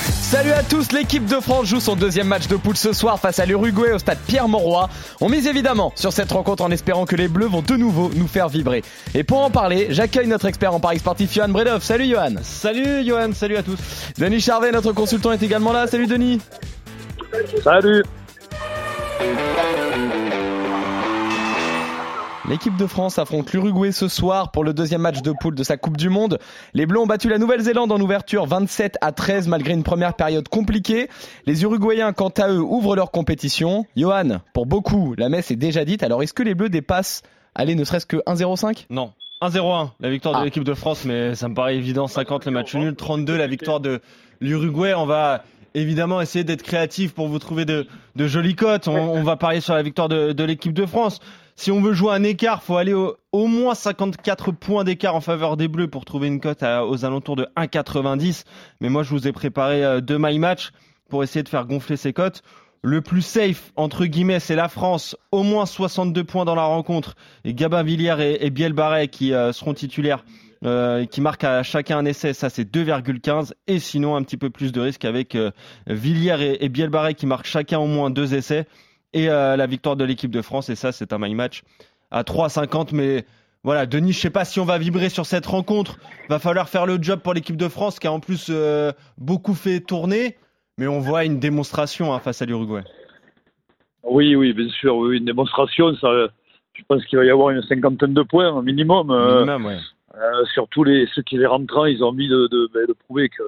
Salut à tous, l'équipe de France joue son deuxième match de poule ce soir face à l'Uruguay au stade Pierre-Mauroy. On mise évidemment sur cette rencontre en espérant que les Bleus vont de nouveau nous faire vibrer. Et pour en parler, j'accueille notre expert en paris sportif Johan Bredov. Salut Johan Salut Johan, salut à tous Denis Charvet, notre consultant, est également là. Salut Denis Salut L'équipe de France affronte l'Uruguay ce soir pour le deuxième match de poule de sa Coupe du Monde. Les Bleus ont battu la Nouvelle-Zélande en ouverture 27 à 13 malgré une première période compliquée. Les Uruguayens, quant à eux, ouvrent leur compétition. Johan, pour beaucoup, la messe est déjà dite. Alors est-ce que les Bleus dépassent, allez, ne serait-ce que 1-0-5 Non. 1-0-1, la victoire Ah. de l'équipe de France, mais ça me paraît évident. 50 le match nul, 32 la victoire de l'Uruguay. On va évidemment essayer d'être créatif pour vous trouver de, de jolies cotes. On, on va parier sur la victoire de, de l'équipe de France. Si on veut jouer un écart, faut aller au, au moins 54 points d'écart en faveur des Bleus pour trouver une cote aux alentours de 1,90. Mais moi, je vous ai préparé euh, deux my match pour essayer de faire gonfler ces cotes. Le plus safe, entre guillemets, c'est la France. Au moins 62 points dans la rencontre. Et Gabin Villiers et, et Biel Barret qui euh, seront titulaires, euh, qui marquent à chacun un essai. Ça, c'est 2,15. Et sinon, un petit peu plus de risque avec euh, Villiers et, et Biel Barret qui marquent chacun au moins deux essais. Et euh, la victoire de l'équipe de France. Et ça, c'est un my match à 3,50. Mais voilà, Denis, je sais pas si on va vibrer sur cette rencontre. Va falloir faire le job pour l'équipe de France qui a en plus euh, beaucoup fait tourner. Mais on voit une démonstration hein, face à l'Uruguay. Oui, oui, bien sûr, oui, une démonstration, ça, je pense qu'il va y avoir une cinquantaine de points minimum. euh, Minimum, ouais. Euh, surtout les, ceux qui les rentrant, ils ont envie de, de, ben, de prouver qu'ils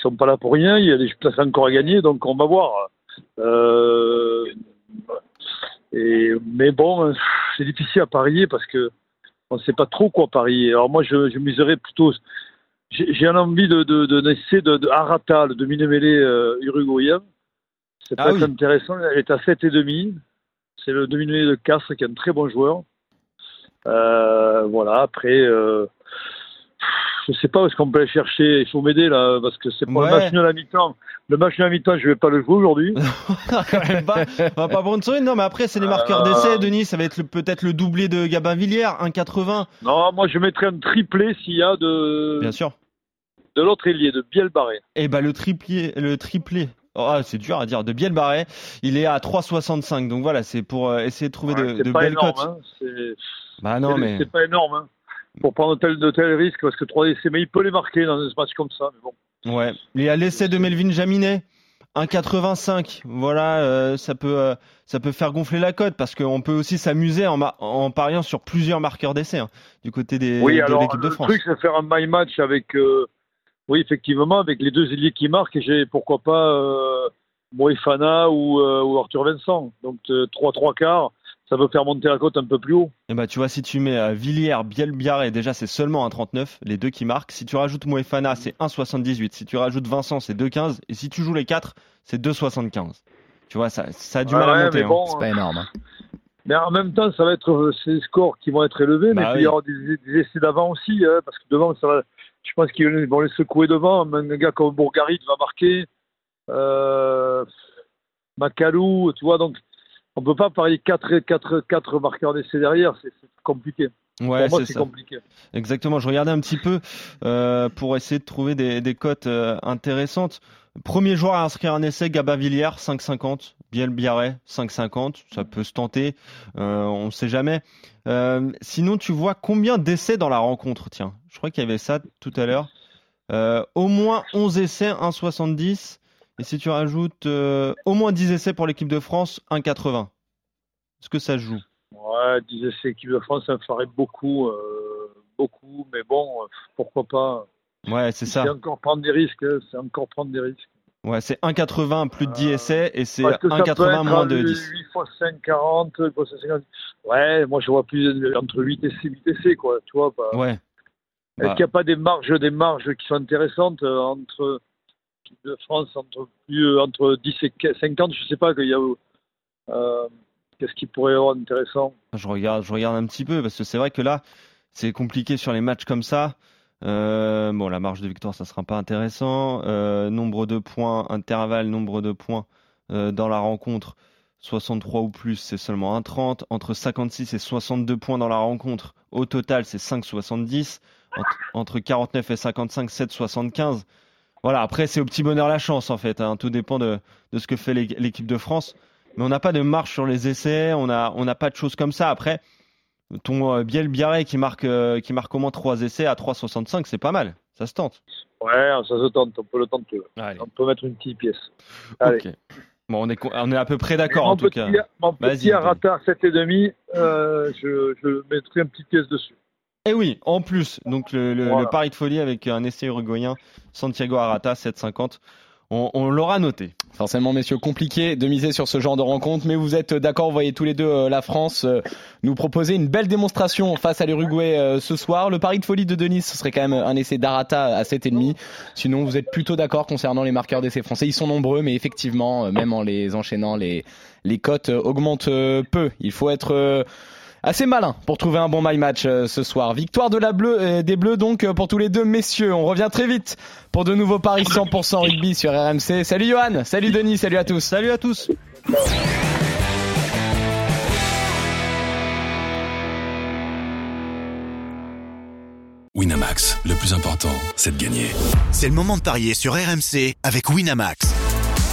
sont pas là pour rien. Il y a des places encore à gagner, donc on va voir. Euh, et, mais bon, c'est difficile à parier parce que on ne sait pas trop quoi parier. Alors moi, je, je miserais plutôt. J'ai envie de, de, de, d'essayer de, de Arata, le demi-mêlée euh, uruguayen. C'est Ah pas oui. intéressant. Elle est à 7,5. C'est le demi-mêlée de Castres qui est un très bon joueur. Euh, voilà, après, euh, je sais pas où est-ce qu'on peut aller chercher. Il faut m'aider là, parce que c'est pour Ouais. le match de la mi-temps. Le match de la mi-temps, je vais pas le jouer aujourd'hui. quand même pas, on va pas prendre une. Non, mais après, c'est les marqueurs Euh. d'essai, Denis. Ça va être peut-être le doublé de Gabin Villiers, 1,80. non, moi je mettrais un triplé s'il y a de, Bien sûr. de l'autre ailier, de Biel Barré. Et bah, le triplé, le triplé. Oh, ah, c'est dur à dire. De Biel Barret, il est à 3,65. Donc voilà, c'est pour euh, essayer de trouver de, de belles énorme, cotes. hein. Bah non, mais. c'est pas énorme. Hein. Pour prendre tel, de tels risques, parce que 3 essais, mais il peut les marquer dans un match comme ça. Mais bon. Ouais. Il y a l'essai de Melvin Jaminet. 1,85. Voilà, euh, ça peut euh, ça peut faire gonfler la cote parce qu'on peut aussi s'amuser en, en pariant sur plusieurs marqueurs d'essai hein, du côté des, Oui, de alors l'équipe de le France. truc, c'est faire un my match avec, euh, oui, effectivement, avec les deux ailiers qui marquent. Et j'ai pourquoi pas Moefana ou, ou Arthur Vincent. Donc 3-3 quarts, ça peut faire monter la cote un peu plus haut. Et bah tu vois si tu mets euh, Villiers, Bielbiaré, déjà c'est seulement 1,39, les deux qui marquent. Si tu rajoutes Moefana, c'est 1,78. Si tu rajoutes Vincent, c'est 2,15. Et si tu joues les quatre, c'est 2,75. Tu vois, ça, ça a du Ouais, mal à ouais, monter. mais hein. bon, C'est pas énorme. hein. Mais en même temps, ça va être euh, ces scores qui vont être élevés, mais Bah il peut oui. y avoir des, des essais d'avant aussi, hein, parce que devant, ça va, je pense qu'ils vont les secouer devant. Un gars comme Bourgarit va marquer, euh, Macalou, tu vois, donc on peut pas parier 4, quatre quatre marqueurs d'essais derrière, c'est compliqué. Ouais, c'est compliqué. Exactement. Je regardais un petit peu euh, pour essayer de trouver des, des cotes euh, intéressantes. Premier joueur à inscrire un essai, Gabin Villiers, 5,50. Biel Biarret, 5,50. Ça peut se tenter. Euh, on ne sait jamais. Sinon, tu vois combien d'essais dans la rencontre Tiens, je crois qu'il y avait ça tout à l'heure. Au moins 11 essais, 1,70. Et si tu rajoutes euh, au moins 10 essais pour l'équipe de France, 1,80. Est-ce que ça joue? Ouais, 10 essais équipe de France, ça me ferait beaucoup, euh, beaucoup, mais bon, pourquoi pas? Ouais, c'est ça. C'est encore prendre des risques, c'est encore prendre des risques. Ouais, c'est 1,80 plus de 10 Euh, essais et c'est Parce que ça peut 1,80 être moins de euh, 10. 8 fois 5, 40, 8 fois 5, 50. Ouais, moi je vois plus entre 8 et 6, 8 essais, quoi. Tu vois, bah. Ouais. Est-ce Bah, qu'il n'y a pas des marges, des marges qui sont intéressantes euh, entre de France, entre, plus, euh, entre 10 et 50, je sais pas, qu'il y a. Euh, Qu'est-ce qui pourrait y avoir d'intéressant? Je regarde, je regarde un petit peu parce que c'est vrai que là, c'est compliqué sur les matchs comme ça. Euh, bon, la marge de victoire, ça sera pas intéressant. Nombre de points, intervalle, nombre de points dans la rencontre, 63 ou plus, c'est seulement 1,30. Entre 56 et 62 points dans la rencontre, au total, c'est 5,70. Entre, entre 49 et 55, 7,75. Voilà, après, c'est au petit bonheur la chance, en fait. hein. Tout dépend de, de ce que fait l'é- l'équipe de France. Mais on n'a pas de marche sur les essais, on n'a on n'a pas de choses comme ça. Après, ton euh, Biel Biarré qui marque, euh, qui marque au moins 3 essais à 3,65, c'est pas mal. Ça se tente. Ouais, ça se tente, on peut le tenter. Allez, On peut mettre une petite pièce. Allez. Bon, on est, on est à peu près d'accord, en tout petit- cas. Mon Vas-y, petit. Arata 7,5, euh, je, je mettrai une petite pièce dessus. Et oui, en plus, donc le, le- Voilà. le pari de folie avec un essai uruguayen, Santiago Arata, 7,50. On, on l'aura noté. Forcément, messieurs, compliqué de miser sur ce genre de rencontre, mais vous êtes d'accord, vous voyez tous les deux euh, la France euh, nous proposer une belle démonstration face à l'Uruguay euh, ce soir. Le pari de folie de Denis, ce serait quand même un essai d'Arata à 7,5. Sinon, vous êtes plutôt d'accord concernant les marqueurs d'essais français. Ils sont nombreux, mais effectivement, euh, même en les enchaînant, les, les cotes euh, augmentent euh, peu. Il faut être euh, assez malin pour trouver un bon my match euh, ce soir. Victoire de la bleu, euh, des Bleus donc euh, pour tous les deux messieurs. On revient très vite pour de nouveaux paris 100% rugby sur RMC. Salut Johan, salut Denis, salut à tous. Salut à tous Winamax, le plus important, c'est de gagner. C'est le moment de parier sur RMC avec Winamax.